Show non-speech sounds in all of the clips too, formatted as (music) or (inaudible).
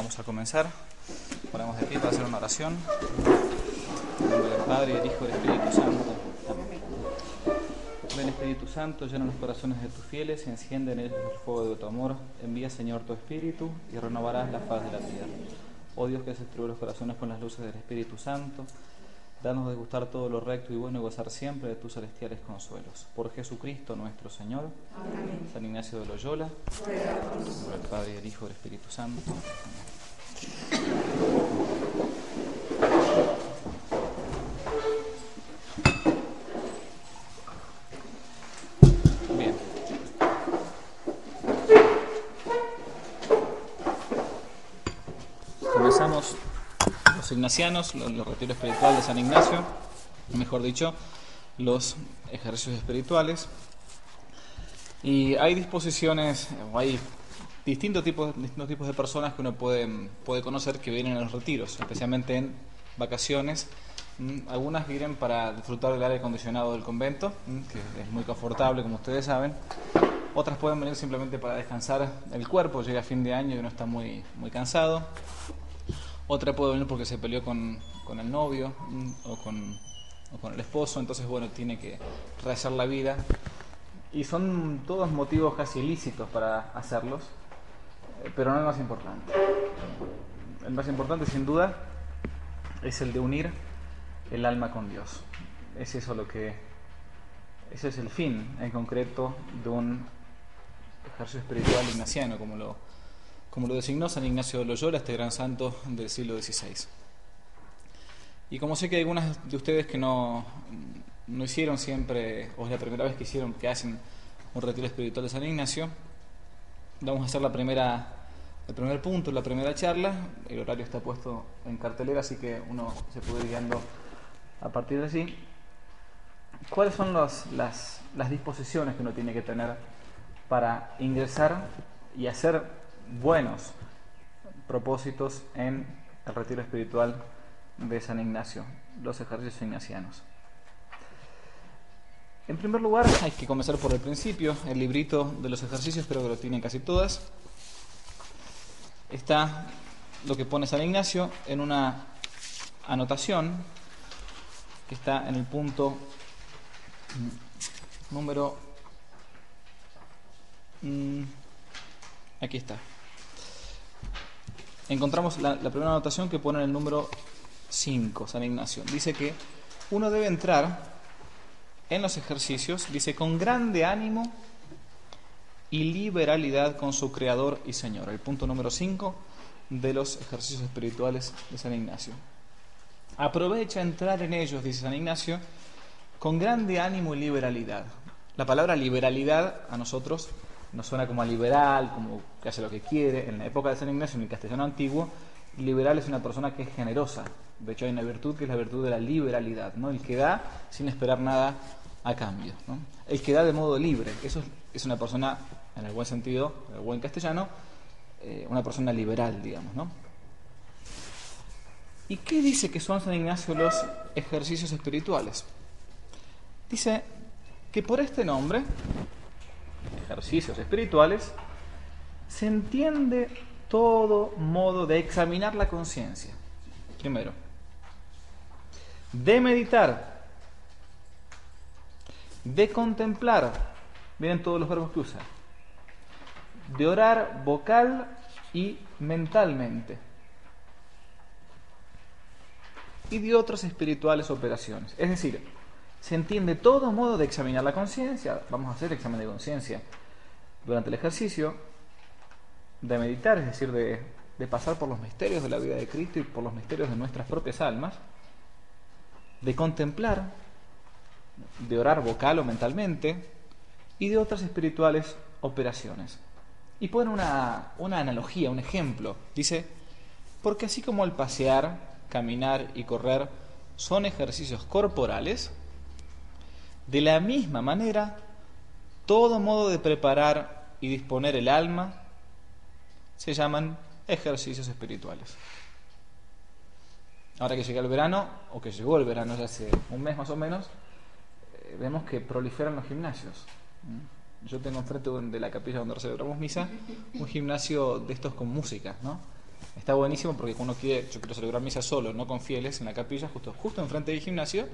Vamos a comenzar. Ponemos de pie para hacer una oración. En nombre del Padre, del Hijo y del Espíritu Santo. Amén. Ven Espíritu Santo, llena los corazones de tus fieles y enciende en ellos el fuego de tu amor. Envía, Señor, tu Espíritu y renovarás la faz de la tierra. Oh Dios que destruye los corazones con las luces del Espíritu Santo, danos de gustar todo lo recto y bueno y gozar siempre de tus celestiales consuelos. Por Jesucristo nuestro Señor. Amén. San Ignacio de Loyola. Por el Padre y el Hijo y el Espíritu Santo. Bien. Comenzamos los ignacianos, los, los retiros espirituales de San Ignacio, mejor dicho, los ejercicios espirituales. Y hay disposiciones, hay distintos tipos, distintos tipos de personas que uno puede, conocer que vienen a los retiros, especialmente en vacaciones. Mm, Algunas vienen para disfrutar del aire acondicionado del convento, mm, que es muy confortable, como ustedes saben. Otras pueden venir simplemente para descansar el cuerpo, llega fin de año y uno está muy, muy cansado. Otra puede venir porque se peleó con, con el novio mm, o con, o con el esposo, entonces bueno, tiene que rehacer la vida. Y son todos motivos casi ilícitos para hacerlos, pero no el más importante. El más importante, sin duda, es el de unir el alma con Dios. Es eso lo que. Ese es el fin en concreto de un ejercicio espiritual ignaciano, como lo, como lo designó San Ignacio de Loyola, este gran santo del siglo XVI. Y como sé que hay algunas de ustedes que no, no hicieron siempre, o es la primera vez que hicieron, que hacen un retiro espiritual de San Ignacio, vamos a hacer la primera, el primer punto, la primera charla. El horario está puesto en cartelera, así que uno se puede ir guiando a partir de allí. ¿Cuáles son las, las disposiciones que uno tiene que tener para ingresar y hacer buenos propósitos en el retiro espiritual de San Ignacio, los ejercicios ignacianos? En primer lugar, hay que comenzar por el principio. El librito de los ejercicios, creo que lo tienen casi todas. Está lo que pone San Ignacio en una anotación que está en el punto número... mm, aquí está. Encontramos la, la primera anotación que pone en el número 5, San Ignacio. Dice que uno debe entrar en los ejercicios, dice, con grande ánimo y liberalidad con su Creador y Señor. El punto número 5 de los ejercicios espirituales de San Ignacio. Aprovecha entrar en ellos, dice San Ignacio, con grande ánimo y liberalidad. La palabra liberalidad a nosotros nos suena como a liberal, como que hace lo que quiere. En la época de San Ignacio, en el castellano antiguo, liberal es una persona que es generosa. De hecho, hay una virtud que es la virtud de la liberalidad, ¿no? El que da sin esperar nada a cambio. ¿no? El que da de modo libre. Eso es- una persona, en el buen sentido, en el buen castellano, eh, una persona liberal, digamos, ¿no? ¿Y qué dice que son San Ignacio los ejercicios espirituales? Dice que por este nombre, ejercicios espirituales, se entiende todo modo de examinar la conciencia. Primero, de meditar, de contemplar, vienen todos los verbos que usa, de orar vocal y mentalmente, y de otras espirituales operaciones. Es decir, se entiende todo modo de examinar la conciencia, vamos a hacer examen de conciencia durante el ejercicio, de meditar, es decir, de, de pasar por los misterios de la vida de Cristo y por los misterios de nuestras propias almas, de contemplar, de orar vocal o mentalmente y de otras espirituales operaciones. Y pone una, una analogía, un ejemplo. Dice, porque así como el pasear, caminar y correr son ejercicios corporales, de la misma manera, todo modo de preparar y disponer el alma se llaman ejercicios espirituales. Ahora que llega el verano, o que llegó el verano ya hace un mes más o menos, vemos que proliferan los gimnasios. Yo tengo enfrente de la capilla donde celebramos misa un gimnasio de estos con música, ¿no? Está buenísimo porque cuando quiere, yo quiero celebrar misa solo, no con fieles, en la capilla, justo, justo enfrente del gimnasio,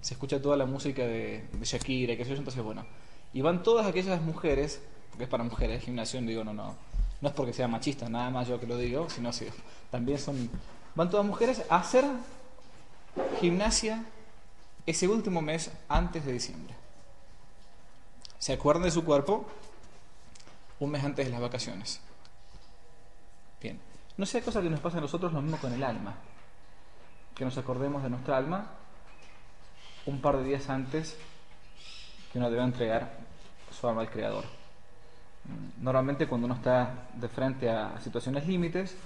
se escucha toda la música de, Shakira y qué sé yo, entonces bueno. Y van todas aquellas mujeres, porque es para mujeres el gimnasio, digo, no, no, no es porque sea machista, nada más yo que lo digo, sino si también son, van todas mujeres a hacer gimnasia ese último mes antes de diciembre. Se acuerdan de su cuerpo un mes antes de las vacaciones. Bien. No sea cosa que nos pasa a nosotros lo mismo con el alma. Que nos acordemos de nuestra alma un par de días antes que uno debe entregar su alma al Creador. Normalmente cuando uno está de frente a situaciones límites,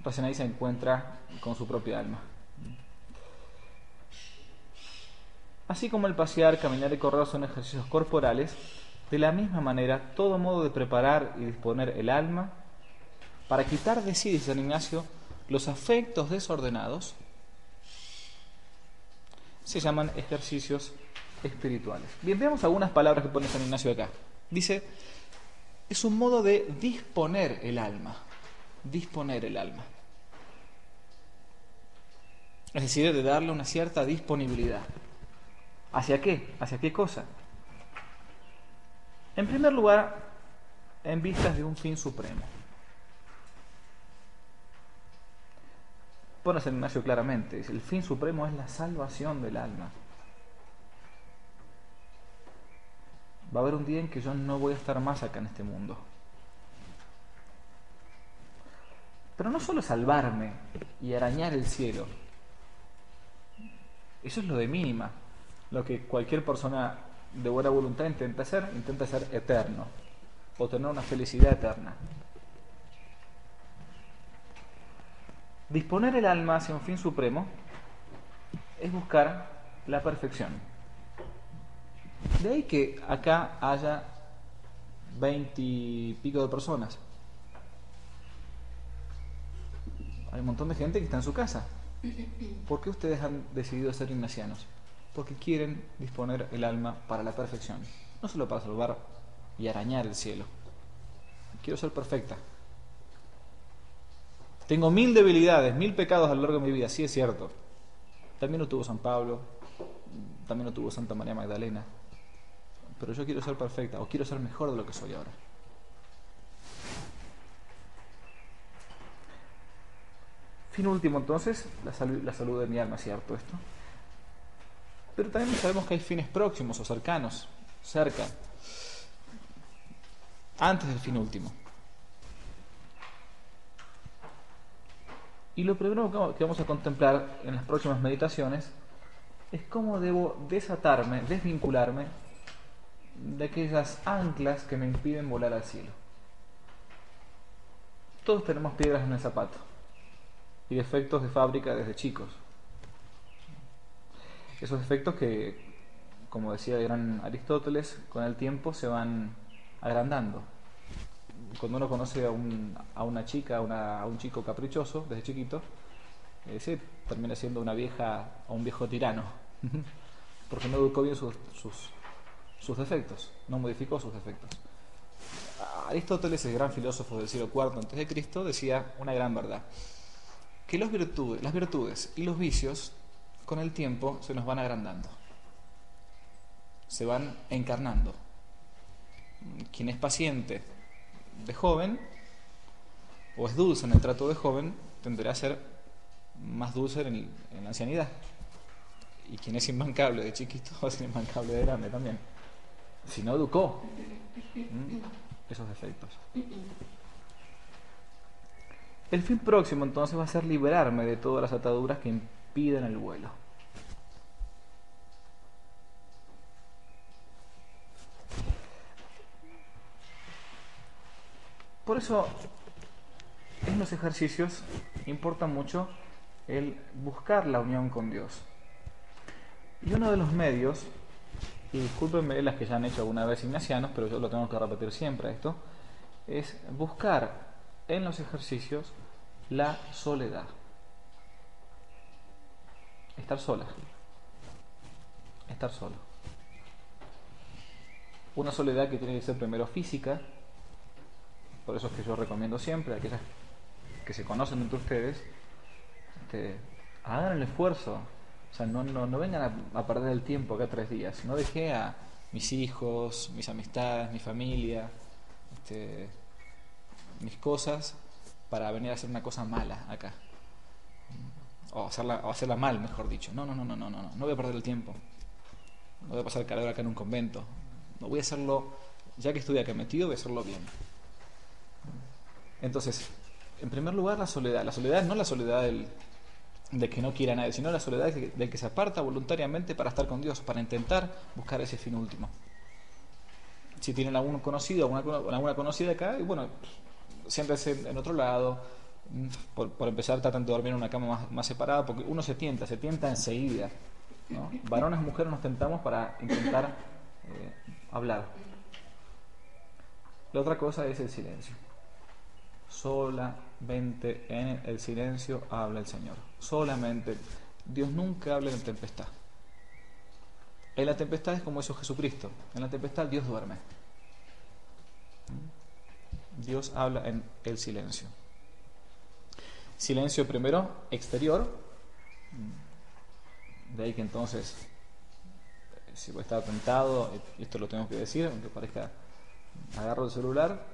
recién ahí se encuentra con su propia alma. Así como el pasear, caminar y correr son ejercicios corporales, de la misma manera, todo modo de preparar y disponer el alma para quitar de sí, dice San Ignacio, los afectos desordenados, se llaman ejercicios espirituales. Bien, veamos algunas palabras que pone San Ignacio acá. Dice, es un modo de disponer el alma, disponer el alma. Es decir, de darle una cierta disponibilidad. ¿Hacia qué? ¿Hacia qué cosa? En primer lugar, en vistas de un fin supremo. Pone San Ignacio claramente, el fin supremo es la salvación del alma. Va a haber un día en que yo no voy a estar más acá en este mundo. Pero no solo salvarme y arañar el cielo. Eso es lo de mínima. Lo que cualquier persona de buena voluntad intenta hacer, intenta ser eterno. O tener una felicidad eterna. Disponer el alma hacia un fin supremo es buscar la perfección. De ahí que acá haya veintipico de personas. Hay un montón de gente que está en su casa. ¿Por qué ustedes han decidido ser ignacianos? Porque quieren disponer el alma para la perfección. No solo para salvar y arañar el cielo. Quiero ser perfecta. Tengo mil debilidades, mil pecados a lo largo de mi vida, sí es cierto. También lo tuvo San Pablo, también lo tuvo Santa María Magdalena. Pero yo quiero ser perfecta o quiero ser mejor de lo que soy ahora. Fin último entonces, la salud, la salud de mi alma, ¿cierto esto? Pero también sabemos que hay fines próximos o cercanos, cerca, antes del fin último. Y lo primero que vamos a contemplar en las próximas meditaciones es cómo debo desatarme, desvincularme de aquellas anclas que me impiden volar al cielo. Todos tenemos piedras en el zapato y defectos de fábrica desde chicos. Esos defectos que, como decía el gran Aristóteles, con el tiempo se van agrandando cuando uno conoce a, un, a una chica, a, un chico caprichoso desde chiquito, ese termina siendo una vieja o un viejo tirano, (laughs) porque no educó bien sus, sus, defectos, no modificó sus defectos. Aristóteles, el gran filósofo del siglo IV antes de Cristo, decía una gran verdad, que las virtudes y los vicios con el tiempo se nos van agrandando, se van encarnando. Quien es paciente de joven, o es dulce en el trato de joven, tenderá a ser más dulce en, la ancianidad. Y quien es imbancable de chiquito (laughs) va a ser imbancable de grande también. Si no educó esos defectos. El fin próximo entonces va a ser liberarme de todas las ataduras que impiden el vuelo. Por eso, en los ejercicios importa mucho el buscar la unión con Dios. Y uno de los medios, y discúlpenme las que ya han hecho alguna vez ignacianos, pero yo lo tengo que repetir siempre esto, es buscar en los ejercicios la soledad. Estar sola. Estar solo. Una soledad que tiene que ser primero física, por eso es que yo recomiendo siempre a aquellas que se conocen entre ustedes, este, hagan el esfuerzo, o sea, no, vengan a, perder el tiempo acá tres días, no dejé a mis hijos, mis amistades, mi familia, este, mis cosas para venir a hacer una cosa mala acá. O hacerla, o hacerla mal, mejor dicho. No, no, no, no, no, no, no voy a perder el tiempo. No voy a pasar calor acá en un convento. No voy a hacerlo, ya que estoy acá metido, voy a hacerlo bien. Entonces, en primer lugar, la soledad. La soledad no la soledad del, de que no quiera nadie, sino la soledad del que se aparta voluntariamente para estar con Dios, para intentar buscar ese fin último. Si tienen algún conocido, alguna, alguna conocida acá, y bueno, siéntese en otro lado. Por, por, empezar, tratan de dormir en una cama más, separada, porque uno se tienta, se tienta enseguida. ¿no? Varones y mujeres nos tentamos para intentar eh, hablar. La otra cosa es el silencio. Solamente en el silencio habla el Señor. Solamente. Dios nunca habla en tempestad. En la tempestad es como hizo Jesucristo. En la tempestad Dios duerme. Dios habla en el silencio. Silencio primero exterior. De ahí que entonces, si voy a estar tentado, esto lo tengo que decir, aunque parezca, agarro el celular,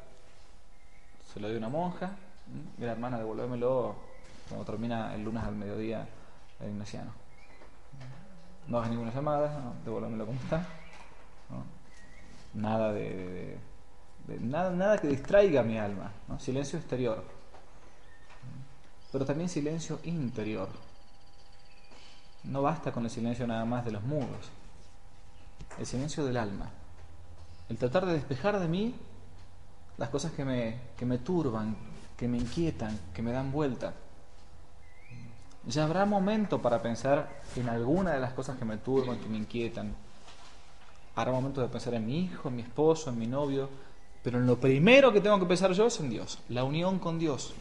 se lo doy a una monja, mira hermana, devuélvemelo cuando termina el lunes al mediodía el ignaciano. No hagas ninguna llamada, no, devuélvemelo como está. Nada de nada, nada que distraiga mi alma, silencio exterior, pero también silencio interior. No basta con el silencio nada más de los muros, el silencio del alma, el tratar de despejar de mí las cosas que me, que me turban, que me inquietan, que me dan vuelta. Ya habrá momento para pensar en alguna de las cosas que me turban, que me inquietan. Habrá momento de pensar en mi hijo, en mi esposo, en mi novio, pero en lo primero que tengo que pensar yo es en Dios, la unión con Dios.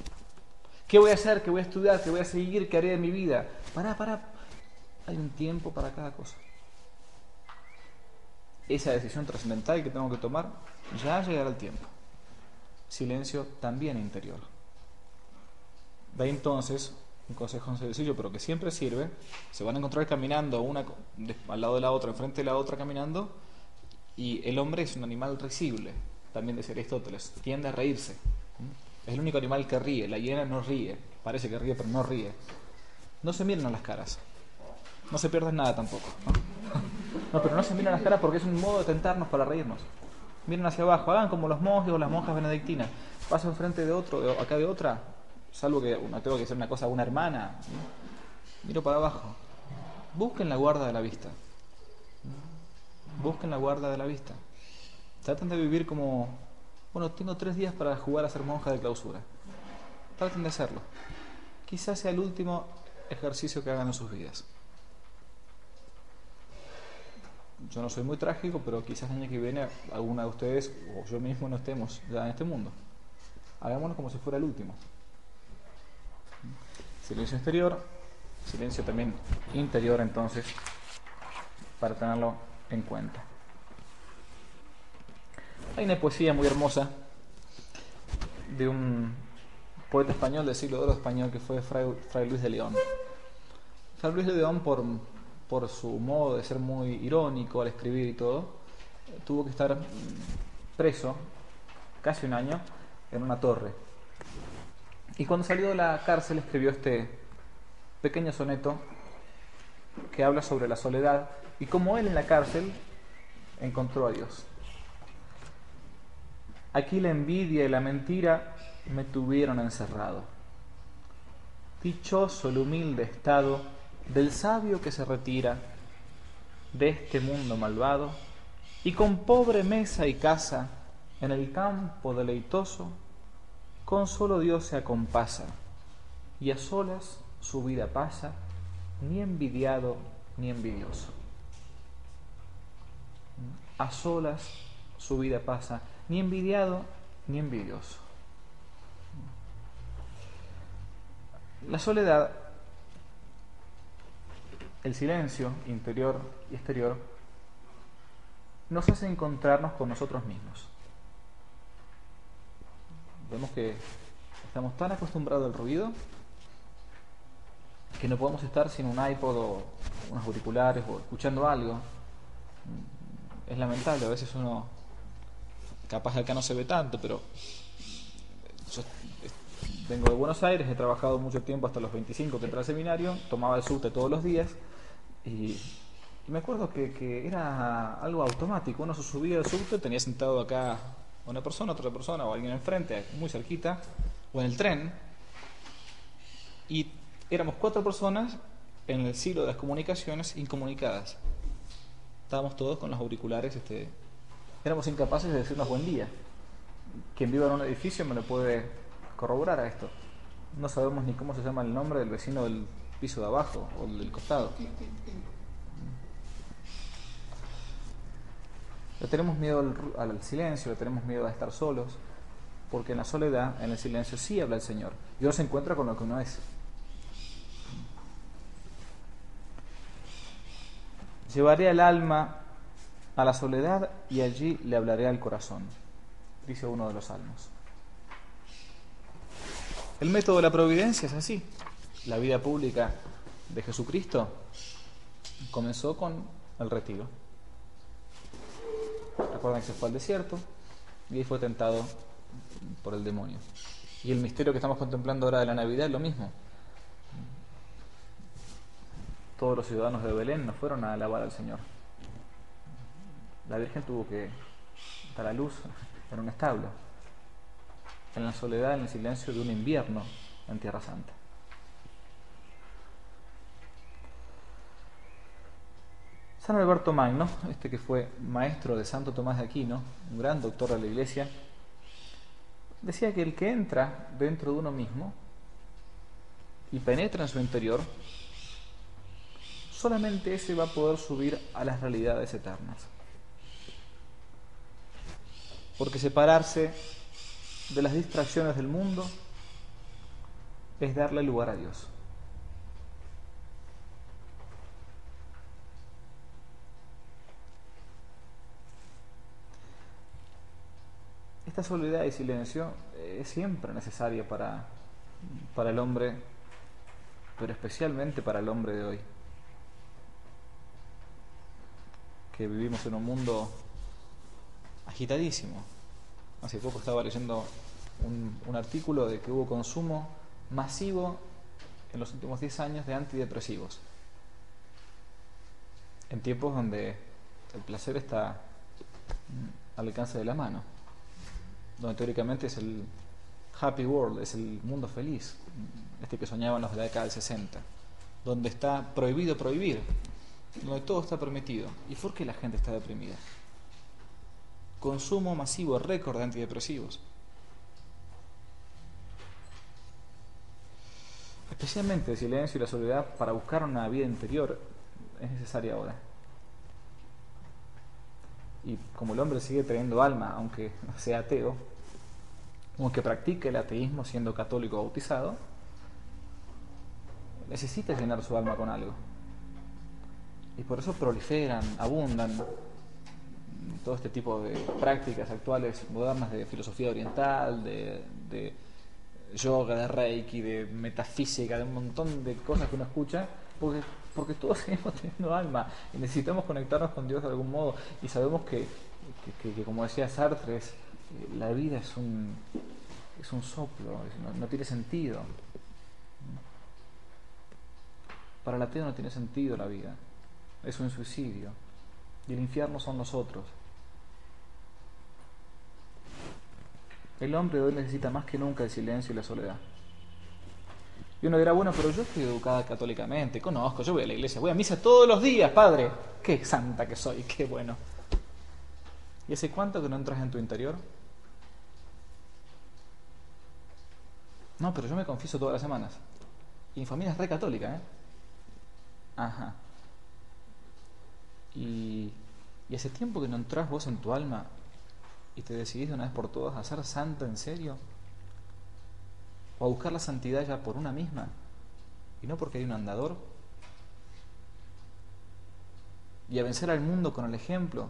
¿Qué voy a hacer? ¿Qué voy a estudiar? ¿Qué voy a seguir? ¿Qué haré de mi vida? Para, para. Hay un tiempo para cada cosa. Esa decisión trascendental que tengo que tomar, ya llegará el tiempo. Silencio también interior. De ahí entonces, un consejo sencillo, pero que siempre sirve, se van a encontrar caminando una al lado de la otra, enfrente de la otra caminando, y el hombre es un animal risible, también decía Aristóteles, tiende a reírse. Es el único animal que ríe, la hiena no ríe, parece que ríe pero no ríe. No se miren a las caras, no se pierdan nada tampoco. (laughs) ¿no? pero no se miren a las caras porque es un modo de tentarnos para reírnos. Miren hacia abajo, hagan como los monjes o las monjas benedictinas. Paso enfrente de otro, de, acá de otra, salvo que una, tengo que hacer una cosa a una hermana. Miro para abajo. Busquen la guarda de la vista. Busquen la guarda de la vista. Traten de vivir como, bueno, tengo tres días para jugar a ser monja de clausura. Traten de hacerlo. Quizás sea el último ejercicio que hagan en sus vidas. Yo no soy muy trágico, pero quizás el año que viene alguna de ustedes o yo mismo no estemos ya en este mundo. Hagámoslo como si fuera el último. Silencio exterior, silencio también interior entonces, para tenerlo en cuenta. Hay una poesía muy hermosa de un poeta español del siglo de oro español que fue Fray, Luis de León. Fray Luis de León, por, por su modo de ser muy irónico al escribir y todo, tuvo que estar preso casi un año en una torre. Y cuando salió de la cárcel escribió este pequeño soneto que habla sobre la soledad y cómo él en la cárcel encontró a Dios. Aquí la envidia y la mentira me tuvieron encerrado. Dichoso el humilde estado del sabio que se retira de este mundo malvado y con pobre mesa y casa en el campo deleitoso con solo Dios se acompasa, y a solas su vida pasa, ni envidiado ni envidioso. A solas su vida pasa, ni envidiado ni envidioso. La soledad, el silencio interior y exterior, nos hace encontrarnos con nosotros mismos. Vemos que estamos tan acostumbrados al ruido que no podemos estar sin un iPod o unos auriculares o escuchando algo. Es lamentable, a veces uno, capaz acá no se ve tanto, pero vengo de Buenos Aires, he trabajado mucho tiempo hasta los 25 que entré al seminario, tomaba el subte todos los días y, me acuerdo que, que, era algo automático, uno se subía al subte, tenía sentado acá una persona, otra persona o alguien enfrente, muy cerquita, o en el tren, y éramos cuatro personas en el siglo de las comunicaciones incomunicadas. Estábamos todos con los auriculares, este, éramos incapaces de decirnos buen día. Quien viva en un edificio me lo puede corroborar a esto. No sabemos ni cómo se llama el nombre del vecino del piso de abajo o del costado. Le tenemos miedo al, al, silencio, le tenemos miedo a estar solos, porque en la soledad, en el silencio, sí habla el Señor. Dios se encuentra con lo que uno es. Llevaré al alma a la soledad y allí le hablaré al corazón, dice uno de los salmos. El método de la providencia es así. La vida pública de Jesucristo comenzó con el retiro. Recuerdan que se fue al desierto y ahí fue tentado por el demonio. Y el misterio que estamos contemplando ahora de la Navidad es lo mismo. Todos los ciudadanos de Belén no fueron a alabar al Señor. La Virgen tuvo que dar a luz en un establo, en la soledad, en el silencio de un invierno en Tierra Santa. San Alberto Magno, este que fue maestro de Santo Tomás de Aquino, un gran doctor de la Iglesia, decía que el que entra dentro de uno mismo y penetra en su interior solamente ese va a poder subir a las realidades eternas. Porque separarse de las distracciones del mundo es darle lugar a Dios. Esta soledad y silencio es siempre necesaria para, para el hombre, pero especialmente para el hombre de hoy. que vivimos en un mundo agitadísimo. Hace poco estaba leyendo un, artículo de que hubo consumo masivo en los últimos 10 años de antidepresivos. En tiempos donde el placer está al alcance de la mano. Donde teóricamente es el happy world, es el mundo feliz, este que soñaban los de la década del 60. Donde está prohibido prohibir, donde todo está permitido. ¿Y por qué la gente está deprimida? Consumo masivo, récord de antidepresivos. Especialmente el silencio y la soledad para buscar una vida interior es necesaria ahora. Y como el hombre sigue teniendo alma, aunque sea ateo, aunque practique el ateísmo siendo católico bautizado, necesita llenar su alma con algo. Y por eso proliferan, abundan todo este tipo de prácticas actuales, modernas de filosofía oriental, de, yoga, de reiki, de metafísica, de un montón de cosas que uno escucha, porque, porque todos (laughs) seguimos teniendo alma y necesitamos conectarnos con Dios de algún modo. Y sabemos que, que, como decía Sartre, la vida es un, es un soplo, no, no tiene sentido. Para el ateo no tiene sentido la vida es un suicidio y el infierno son nosotros. El hombre hoy necesita más que nunca el silencio y la soledad. Y uno dirá, bueno, pero yo estoy educada católicamente, conozco, yo voy a la iglesia, voy a misa todos los días, padre. Qué santa que soy, qué bueno. ¿Y hace cuánto que no entras en tu interior? No, pero yo me confieso todas las semanas. Y mi familia es re católica, ¿eh? Ajá. Y, y hace tiempo que no entras vos en tu alma y te decidís de una vez por todas a ser santa en serio. O a buscar la santidad ya por una misma. Y no porque hay un andador. Y a vencer al mundo con el ejemplo.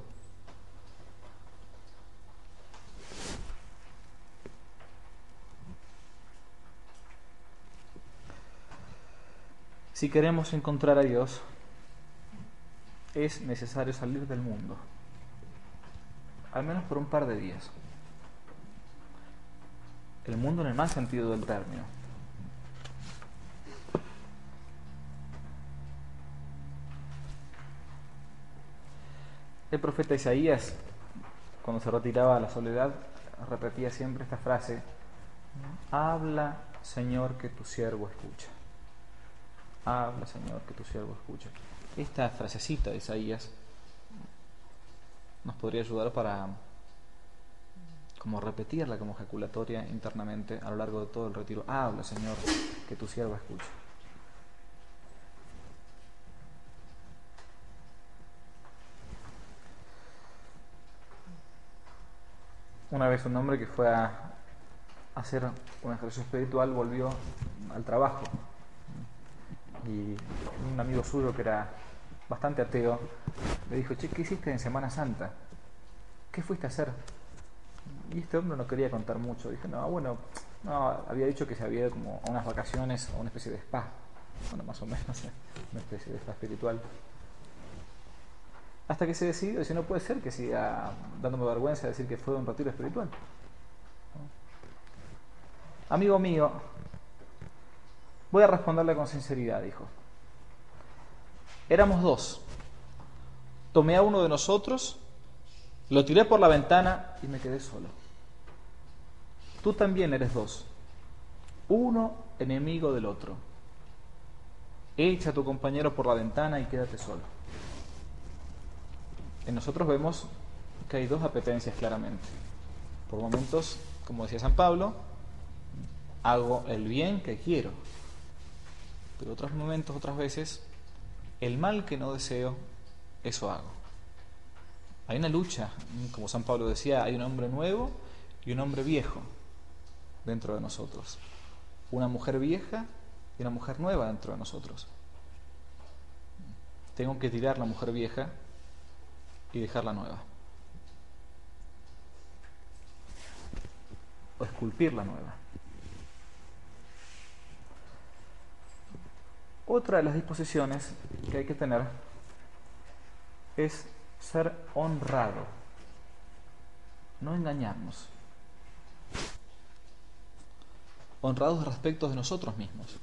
Si queremos encontrar a Dios, es necesario salir del mundo, al menos por un par de días. El mundo en el más sentido del término. El profeta Isaías, cuando se retiraba a la soledad, repetía siempre esta frase, habla Señor que tu siervo escucha. Habla Señor que tu siervo escucha. Esta frasecita de Isaías nos podría ayudar para como repetirla como ejaculatoria internamente a lo largo de todo el retiro. Habla Señor que tu siervo escucha. Una vez un hombre que fue a hacer un ejercicio espiritual volvió al trabajo y un amigo suyo que era bastante ateo le dijo, che, ¿qué hiciste en Semana Santa? ¿Qué fuiste a hacer? Y este hombre no quería contar mucho. Dije, no, bueno, no, había dicho que se había ido como a unas vacaciones, a una especie de spa. Bueno, más o menos, (laughs) una especie de spa espiritual. Hasta que se decidió, dice, no puede ser que siga dándome vergüenza decir que fue un retiro espiritual. Amigo mío, voy a responderle con sinceridad, dijo. Éramos dos. Tomé a uno de nosotros, lo tiré por la ventana y me quedé solo. Tú también eres dos. Uno enemigo del otro. Echa a tu compañero por la ventana y quédate solo en nosotros vemos que hay dos apetencias claramente. Por momentos, como decía San Pablo, hago el bien que quiero. Pero otros momentos, otras veces, el mal que no deseo, eso hago. Hay una lucha, como San Pablo decía, hay un hombre nuevo y un hombre viejo dentro de nosotros. Una mujer vieja y una mujer nueva dentro de nosotros. Tengo que tirar la mujer vieja y dejar la nueva. O esculpir la nueva. Otra de las disposiciones que hay que tener es ser honrado, no engañarnos. Honrados respecto de nosotros mismos.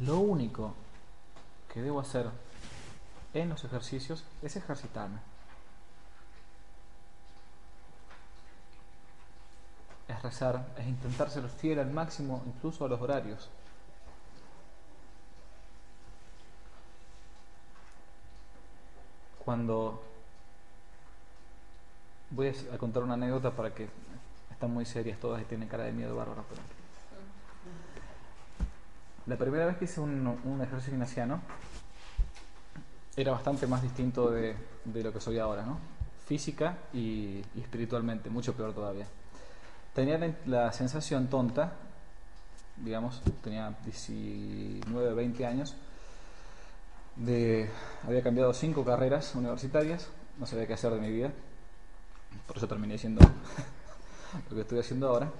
Lo único que debo hacer en los ejercicios es ejercitarme. Es rezar, es intentar ser fiel al máximo, incluso a los horarios. Cuando voy a contar una anécdota para que están muy serias todas y tienen cara de miedo bárbaro, pero la primera vez que hice un, ejercicio ignaciano era bastante más distinto de, lo que soy ahora, ¿no? Física y, espiritualmente, mucho peor todavía. Tenía la, sensación tonta, digamos, tenía 19, 20 años, de había cambiado cinco carreras universitarias, no sabía qué hacer de mi vida, por eso terminé siendo (laughs) lo que estoy haciendo ahora.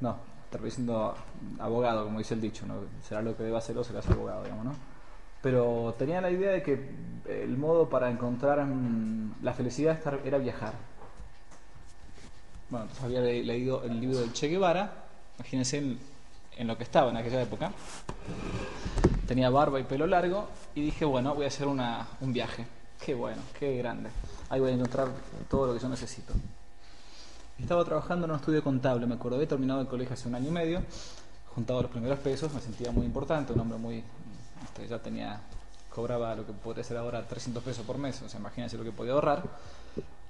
No, terminé siendo abogado, como dice el dicho, ¿no? será lo que deba hacer o serás abogado, digamos, ¿no? Pero tenía la idea de que el modo para encontrar mm, la felicidad era viajar. Bueno, entonces había leído el libro del Che Guevara, imagínense en, lo que estaba en aquella época. Tenía barba y pelo largo y dije, bueno, voy a hacer una, un viaje. Qué bueno, qué grande. Ahí voy a encontrar todo lo que yo necesito. Estaba trabajando en un estudio contable, me acuerdo, había terminado el colegio hace un año y medio, juntado los primeros pesos, me sentía muy importante, un hombre muy, este, ya tenía cobraba lo que podría ser ahora 300 pesos por mes, o sea, imagínense lo que podía ahorrar,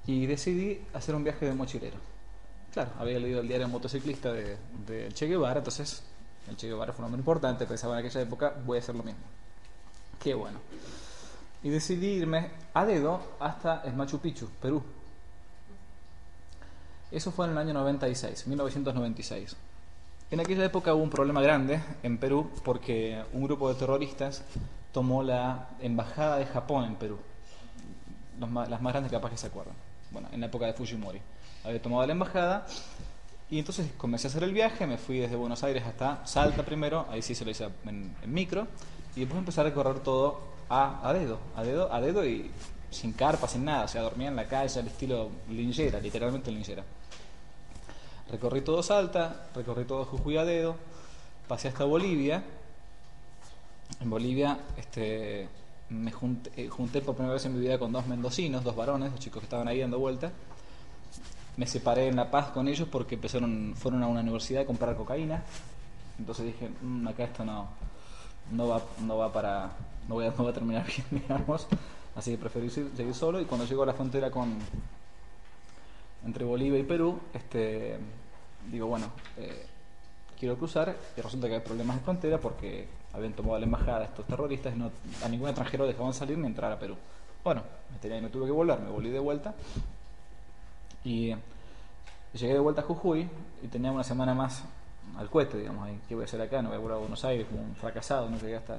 y decidí hacer un viaje de mochilero. Claro, había leído el diario motociclista de, de Che Guevara, entonces el Che Guevara fue un hombre importante, pensaba en aquella época, voy a hacer lo mismo. Qué bueno. Y decidí irme a dedo hasta el Machu Picchu, Perú. Eso fue en el año 96, 1996. En aquella época hubo un problema grande en Perú porque un grupo de terroristas tomó la embajada de Japón en Perú. Las más grandes capaz que se acuerdan. Bueno, en la época de Fujimori. Había tomado la embajada y entonces comencé a hacer el viaje, me fui desde Buenos Aires hasta Salta primero, ahí sí se lo hice en, micro, y después empecé a recorrer todo a, a, dedo, a dedo, a dedo y sin carpa, sin nada, o sea, dormía en la calle al estilo linchera, literalmente linchera. Recorrí todo Salta, recorrí todo Jujuy a dedo, pasé hasta Bolivia. En Bolivia este, me junté, eh, por primera vez en mi vida con dos mendocinos, dos varones, dos chicos que estaban ahí dando vuelta. Me separé en La Paz con ellos porque empezaron, fueron a una universidad a comprar cocaína. Entonces dije, mmm, acá esto no, no, va, no va para, no voy, a, (laughs) no va a terminar bien, (laughs) digamos. Así que preferí seguir solo y cuando llego a la frontera con, entre Bolivia y Perú, este, digo, bueno, eh, quiero cruzar y resulta que hay problemas de frontera porque habían tomado la embajada estos terroristas y no, a ningún extranjero dejaban salir ni entrar a Perú. Bueno, tenía, me tuve que volver, me volví de vuelta y llegué de vuelta a Jujuy y tenía una semana más al cohete, digamos, ¿qué voy a hacer acá? No voy a volver a Buenos Aires como un fracasado, no llegué hasta,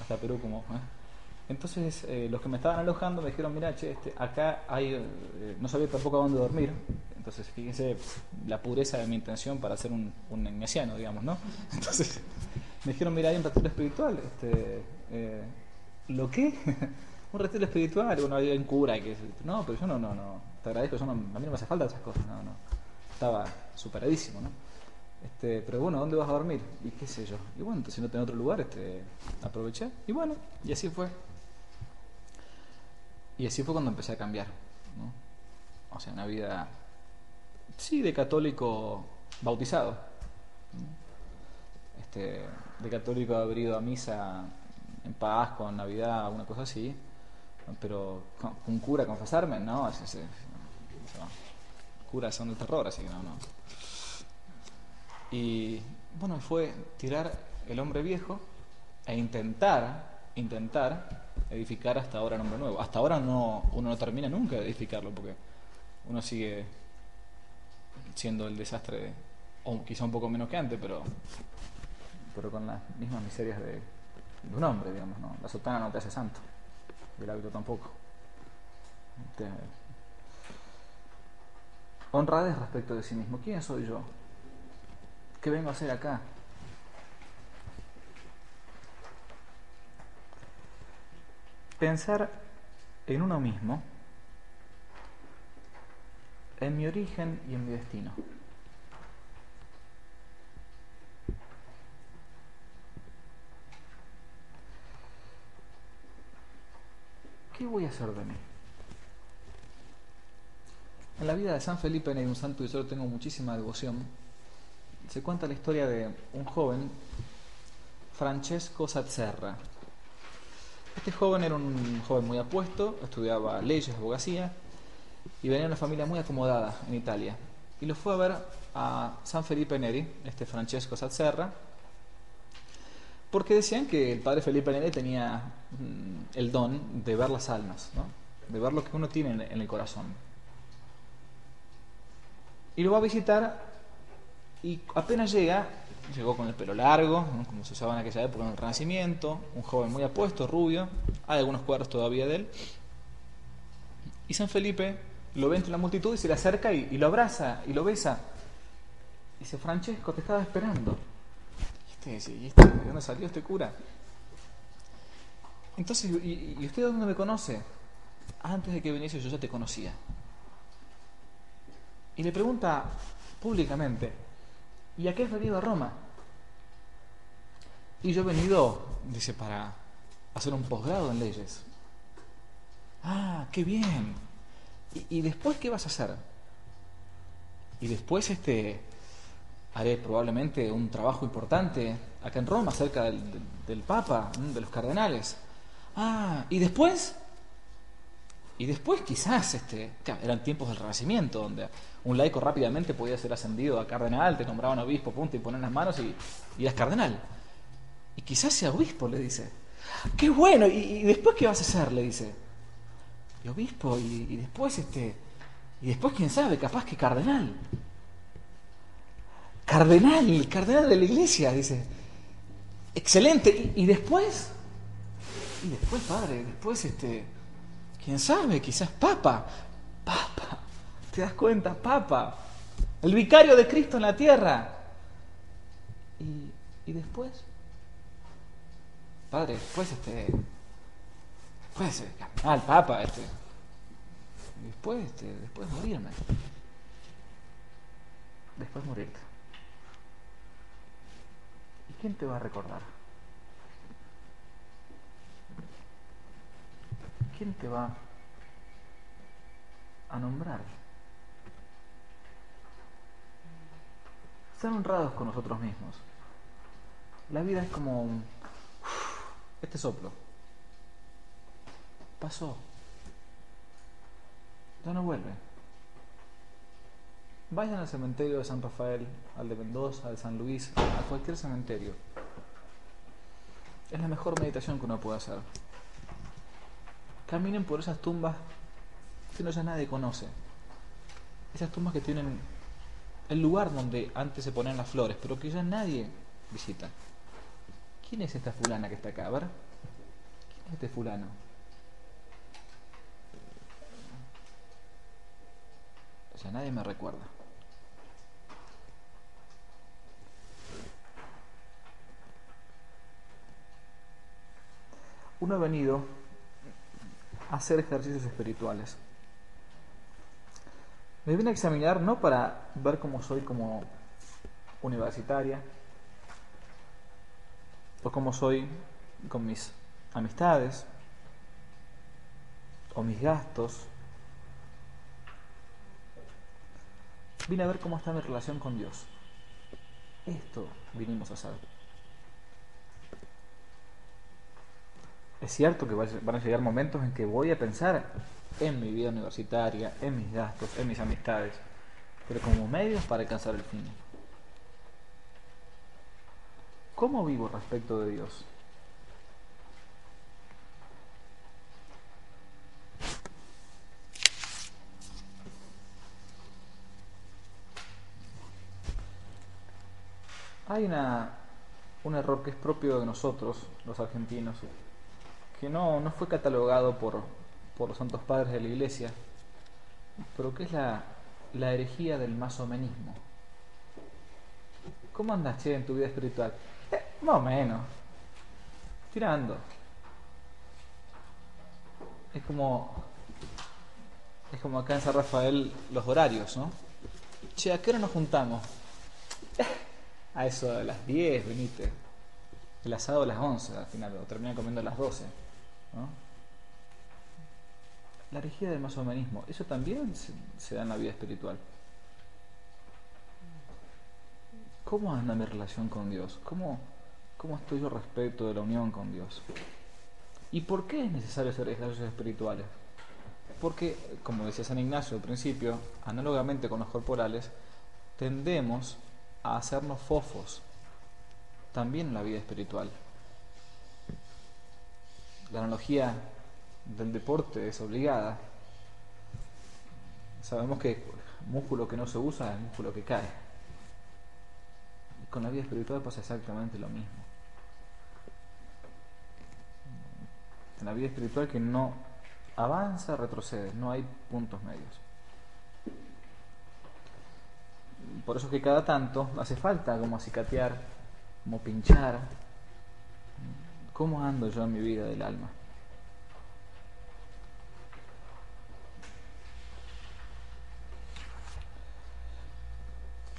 hasta Perú como... ¿eh? Entonces eh, los que me estaban alojando me dijeron, mira, che, este, acá hay, eh, no sabía tampoco a dónde dormir. Entonces fíjense la pureza de mi intención para ser un, un digamos, ¿no? (laughs) Entonces me dijeron, mira, hay un retiro espiritual. Este, eh, ¿Lo qué? (laughs) un retiro espiritual, bueno, hay un cura que... No, pero yo no, no, no, te agradezco, yo no, a mí no me hace falta esas cosas, no, no. Estaba superadísimo, ¿no? Este, pero bueno, ¿dónde vas a dormir? Y qué sé yo. Y bueno, entonces no tengo otro lugar, este, aproveché. Y bueno, y así fue. Y así fue cuando empecé a cambiar. O sea, una vida, sí, de católico bautizado. Este, de católico haber ido a misa en paz, con Navidad, una cosa así. Pero con, cura confesarme, no, ese, no. curas son de terror, así que no, no. Y bueno, fue tirar el hombre viejo e intentar, intentar edificar hasta ahora el hombre nuevo. Hasta ahora no, uno no termina nunca de edificarlo porque uno sigue siendo el desastre, o quizá un poco menos que antes, pero, pero con las mismas miserias de, de un hombre, digamos. ¿no? La sotana no te hace santo, y el hábito tampoco. Honradez respecto de sí mismo. ¿Quién soy yo? ¿Qué vengo a hacer acá? Pensar en uno mismo, en mi origen y en mi destino. ¿Qué voy a hacer de mí? En la vida de San Felipe hay un santo y yo tengo muchísima devoción se cuenta la historia de un joven, Francesco Sazzerra. Este joven era un joven muy apuesto, estudiaba leyes, abogacía, y venía de una familia muy acomodada en Italia. Y lo fue a ver a San Felipe Neri, este Francesco Sazzerra, porque decían que el padre Felipe Neri tenía el don de ver las almas, de ver lo que uno tiene en el corazón. Y lo va a visitar y apenas llega, llegó con el pelo largo, como se usaba en aquella época en el Renacimiento, un joven muy apuesto, rubio, hay algunos cuadros todavía de él. Y San Felipe lo ve entre la multitud y se le acerca y, y lo abraza y lo besa. Y dice, Francesco, te estaba esperando. Este ¿y este, ¿de dónde salió este cura? Entonces, ¿y, ¿y usted dónde me conoce? Antes de que viniese yo ya te conocía. Y le pregunta públicamente, ¿Y a qué has venido a Roma? Y yo he venido, dice, para hacer un posgrado en leyes. Ah, qué bien. ¿Y, ¿Y, después qué vas a hacer? Y después este haré probablemente un trabajo importante acá en Roma, cerca del, Papa, de los cardenales. Ah, ¿y después? Y después quizás, este, eran tiempos del Renacimiento, donde un laico rápidamente podía ser ascendido a cardenal, te nombraban obispo, punto, y ponen las manos y, y eras cardenal. Y quizás sea obispo, le dice. ¡Qué bueno! ¿Y, después qué vas a hacer? Le dice. Y obispo, y, y después este. Y después, quién sabe, capaz que cardenal. Cardenal, cardenal de la iglesia, dice. Excelente. ¿Y, después? Y después, padre, después, este, quién sabe, quizás papa. Papa. ¿Te das cuenta? Papa. El vicario de Cristo en la tierra. ¿Y, y después? Padre, después, este, después, eh, cardenal, papa, este. Después, este, después morirme. Después morirte. ¿Quién te va a recordar? ¿Quién te va a nombrar? Ser honrados con nosotros mismos. La vida es como un... Este soplo. Pasó. Ya no vuelve. Vayan al cementerio de San Rafael, al de Mendoza, al de San Luis, a cualquier cementerio. Es la mejor meditación que uno puede hacer. Caminen por esas tumbas que no ya nadie conoce. Esas tumbas que tienen el lugar donde antes se ponían las flores, pero que ya nadie visita. ¿Quién es esta fulana que está acá? A ver. ¿Quién es este fulano? O sea, nadie me recuerda. Uno ha venido a hacer ejercicios espirituales. Me vine a examinar no para ver cómo soy como universitaria o cómo soy con mis amistades o mis gastos. Vine a ver cómo está mi relación con Dios. Esto vinimos a hacer. Es cierto que van a llegar momentos en que voy a pensar en mi vida universitaria, en mis gastos, en mis amistades, pero como medios para alcanzar el fin. ¿Cómo vivo respecto de Dios? Hay una, un error que es propio de nosotros, los argentinos, que no, no fue catalogado por, por los santos padres de la iglesia, pero que es la, la herejía del masomenismo. ¿Cómo andas, che, en tu vida espiritual? Eh, más o menos. Tirando. Es como. Es como acá en San Rafael los horarios, ¿no? Che, ¿a qué hora nos juntamos? Eh, a eso de las 10, venite. El asado a las 11 al final, o termina comiendo a las 12. La herejía del masomenismo, eso también se, da en la vida espiritual. ¿Cómo anda mi relación con Dios? ¿Cómo, ¿Cómo estoy yo respecto de la unión con Dios? ¿Y por qué es necesario hacer ejercicios espirituales? Porque, como decía San Ignacio al principio, análogamente con los corporales, tendemos a hacernos fofos también en la vida espiritual. La analogía del deporte es obligada. Sabemos que músculo que no se usa es músculo que cae. Y con la vida espiritual pasa exactamente lo mismo. En la vida espiritual que no avanza, retrocede, no hay puntos medios. Por eso que cada tanto hace falta como acicatear, como pinchar, ¿Cómo ando yo en mi vida del alma?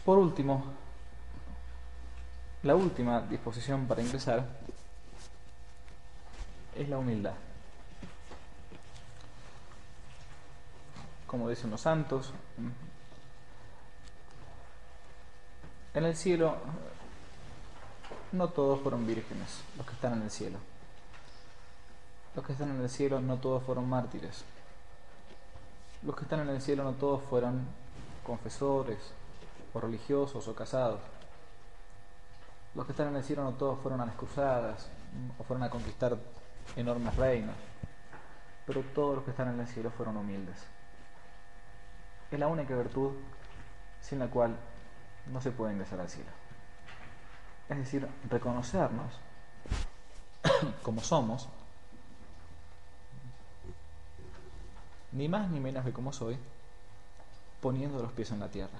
Por último, la última disposición para ingresar es la humildad. Como dicen los santos, en el cielo no todos fueron vírgenes los que están en el cielo. Los que están en el cielo no todos fueron mártires. Los que están en el cielo no todos fueron confesores o religiosos o casados. Los que están en el cielo no todos fueron a las cruzadas o fueron a conquistar enormes reinos. Pero todos los que están en el cielo fueron humildes. Es la única virtud sin la cual no se puede ingresar al cielo. Es decir, reconocernos (coughs) como somos, ni más ni menos que como soy, poniendo los pies en la tierra.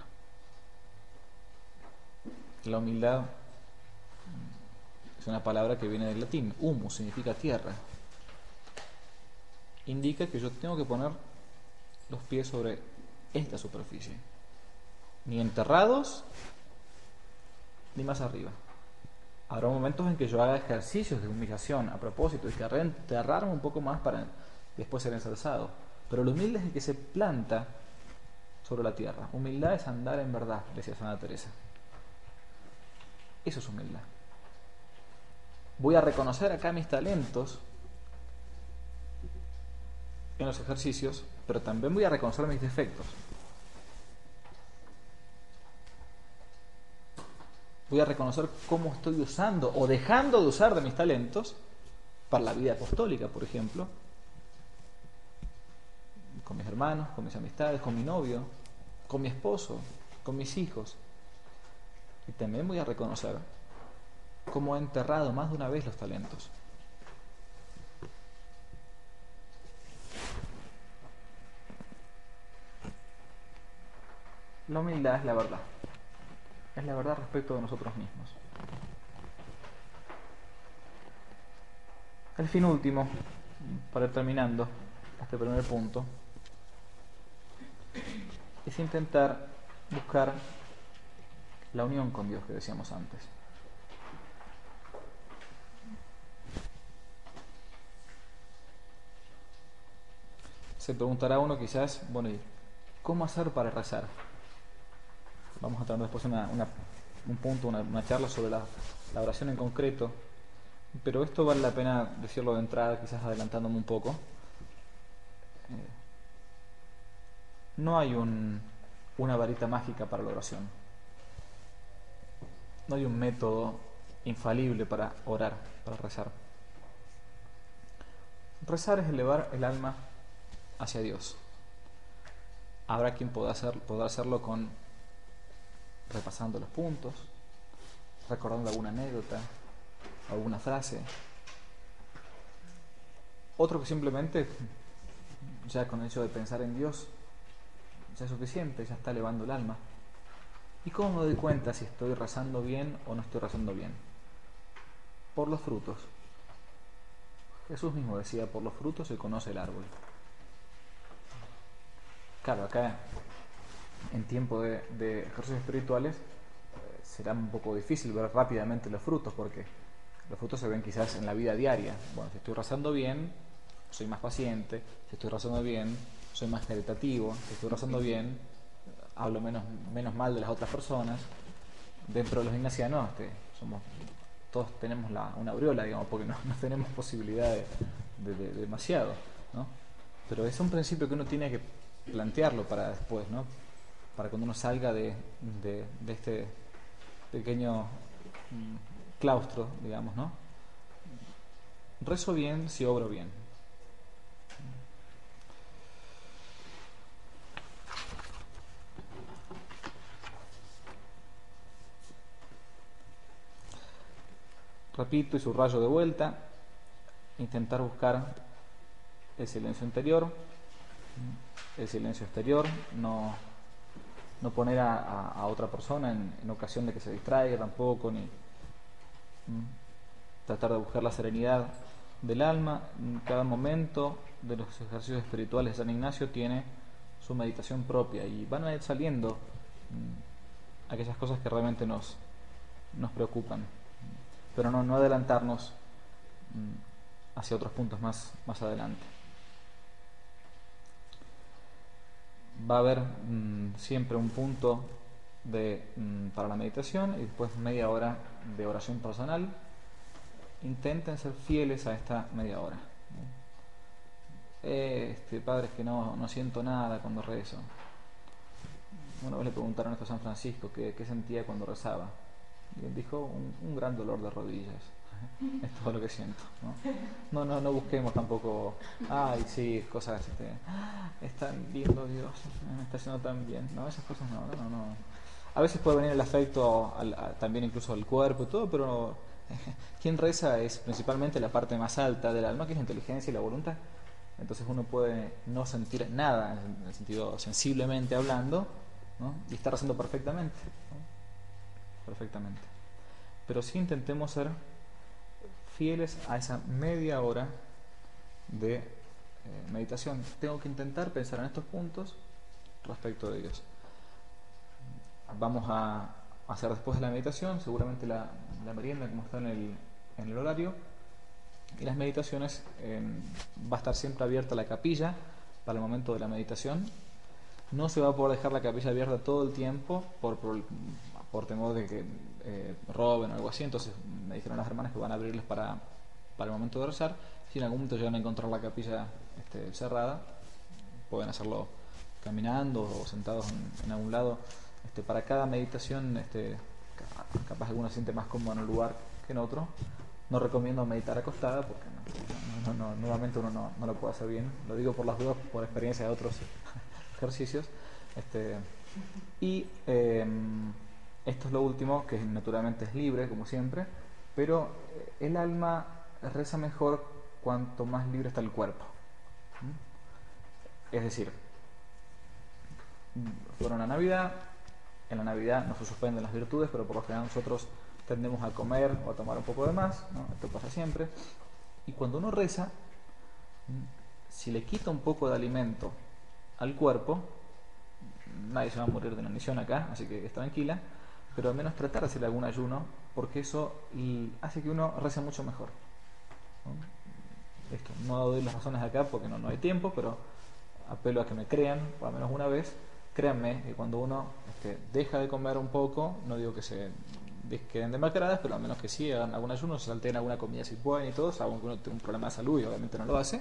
La humildad es una palabra que viene del latín. Humus significa tierra. Indica que yo tengo que poner los pies sobre esta superficie. Ni enterrados, ni más arriba. Habrá momentos en que yo haga ejercicios de humillación a propósito y querré enterrarme un poco más para después ser ensalzado. Pero lo humilde es el que se planta sobre la tierra. Humildad es andar en verdad, decía Santa Teresa. Eso es humildad. Voy a reconocer acá mis talentos en los ejercicios, pero también voy a reconocer mis defectos. Voy a reconocer cómo estoy usando o dejando de usar de mis talentos para la vida apostólica, por ejemplo, con mis hermanos, con mis amistades, con mi novio, con mi esposo, con mis hijos. Y también voy a reconocer cómo he enterrado más de una vez los talentos. La humildad es la verdad. Es la verdad respecto de nosotros mismos. El fin último, para ir terminando este primer punto, es intentar buscar la unión con Dios que decíamos antes. Se preguntará uno quizás, bueno, ¿y cómo hacer para rezar? Vamos a tener después un punto, una, charla sobre la, oración en concreto, pero esto vale la pena decirlo de entrada, quizás adelantándome un poco. Eh, no hay una varita mágica para la oración. No hay un método infalible para orar, para rezar. Rezar es elevar el alma hacia Dios. Habrá quien pueda, hacer, hacerlo con repasando los puntos, recordando alguna anécdota, alguna frase. Otro que simplemente, ya con el hecho de pensar en Dios, ya es suficiente, ya está elevando el alma. ¿Y cómo me doy cuenta si estoy rezando bien o no estoy rezando bien? Por los frutos. Jesús mismo decía, por los frutos se conoce el árbol. Claro, acá en tiempo de, ejercicios espirituales eh, será un poco difícil ver rápidamente los frutos porque los frutos se ven quizás en la vida diaria. Bueno, si estoy rezando bien, soy más paciente, si estoy rezando bien, soy más caritativo, si estoy rezando bien, hablo menos, menos mal de las otras personas. Dentro de los ignacianos este, somos, todos tenemos una aureola, digamos, porque no, (laughs) tenemos posibilidad de, demasiado. ¿no? Pero es un principio que uno tiene que plantearlo para después, ¿no? Para cuando uno salga de, este pequeño mm, claustro, digamos, ¿no? Rezo bien si obro bien. Repito y subrayo de vuelta, intentar buscar el silencio interior, el silencio exterior, no, no poner a, otra persona en, ocasión de que se distraiga tampoco, ni tratar de buscar la serenidad del alma. Cada momento de los ejercicios espirituales de San Ignacio tiene su meditación propia y van a ir saliendo aquellas cosas que realmente nos, nos preocupan pero no, no adelantarnos hacia otros puntos más, más adelante. Va a haber mm, siempre un punto de, mm, para la meditación y después media hora de oración personal. Intenten ser fieles a esta media hora. Eh, este, padre, es que no, no siento nada cuando rezo. Una vez le preguntaron esto a San Francisco, ¿qué, qué sentía cuando rezaba? Y él dijo, un, un gran dolor de rodillas. Es todo lo que siento. ¿no? No, no, no busquemos tampoco, ay, sí, cosas, este, "Ah, es tan lindo Dios, me está haciendo tan bien. No, esas cosas no, no, no. A veces puede venir el afecto al- a- también incluso al cuerpo y todo, pero (laughs) quien reza es principalmente la parte más alta del alma, que es la inteligencia y la voluntad. Entonces uno puede no sentir nada, en el sentido sensiblemente hablando, ¿no? y estar rezando perfectamente. ¿no? Perfectamente. Pero sí intentemos ser fieles a esa media hora de eh, meditación. Tengo que intentar pensar en estos puntos respecto de Dios. Vamos a hacer después de la meditación, seguramente la, la merienda como está en el, horario. Y las meditaciones eh, va a estar siempre abierta la capilla para el momento de la meditación. No se va a poder dejar la capilla abierta todo el tiempo por, por, por temor de que eh, roben o algo así. Entonces me dijeron las hermanas que van a abrirles para, para el momento de rezar. Si en algún momento llegan a encontrar la capilla este, cerrada, pueden hacerlo caminando o sentados en, algún lado. Este, para cada meditación, este, ca- capaz alguno se siente más cómodo en un lugar que en otro. No recomiendo meditar acostada porque no, nuevamente uno no, no lo puede hacer bien. Lo digo por las dudas, por experiencia de otros (laughs) ejercicios. Este, y eh, esto es lo último, que naturalmente es libre, como siempre, pero eh, el alma reza mejor cuanto más libre está el cuerpo. Es decir, fueron la Navidad, en la Navidad no se suspenden las virtudes, pero por lo general nosotros tendemos a comer o a tomar un poco de más, esto pasa siempre, y cuando uno reza, si le quita un poco de alimento al cuerpo, nadie se va a morir de inanición acá, así que es tranquila, pero al menos tratar de hacer algún ayuno, porque eso hace que uno rece mucho mejor. ¿no? Esto, no doy las razones acá porque no, no hay tiempo, pero apelo a que me crean, por lo menos una vez, créanme que cuando uno este, deja de comer un poco, no digo que se de- queden demacradas, pero al menos que sí hagan algún ayuno, se salteen alguna comida si pueden y todo, salvo que uno tenga un problema de salud y obviamente no lo hace,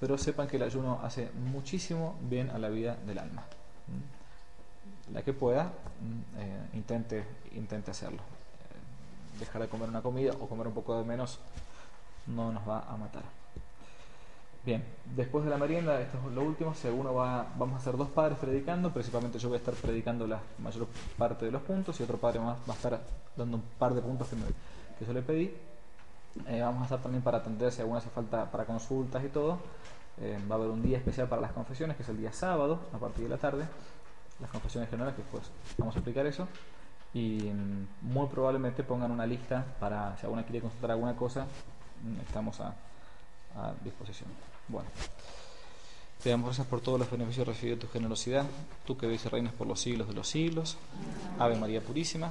pero sepan que el ayuno hace muchísimo bien a la vida del alma. ¿Mm? La que pueda, ¿m? eh, intente, intente hacerlo. Dejar de comer una comida o comer un poco de menos no nos va a matar. Bien, después de la merienda, esto es lo último, si alguno va, vamos a ser dos padres predicando, principalmente yo voy a estar predicando la mayor parte de los puntos y otro padre más va a estar dando un par de puntos que, me- que yo le pedí. Eh, vamos a estar también para atender si alguna hace falta para consultas y todo. Eh, va a haber un día especial para las confesiones, que es el día sábado, a partir de la tarde. Las confesiones generales, que después vamos a explicar eso. Y mm, muy probablemente pongan una lista para si alguna quiere consultar alguna cosa, mm, estamos a, a disposición. Bueno, te damos gracias por todos los beneficios recibidos de tu generosidad, tú que vives y reinas por los siglos de los siglos. Ave María Purísima.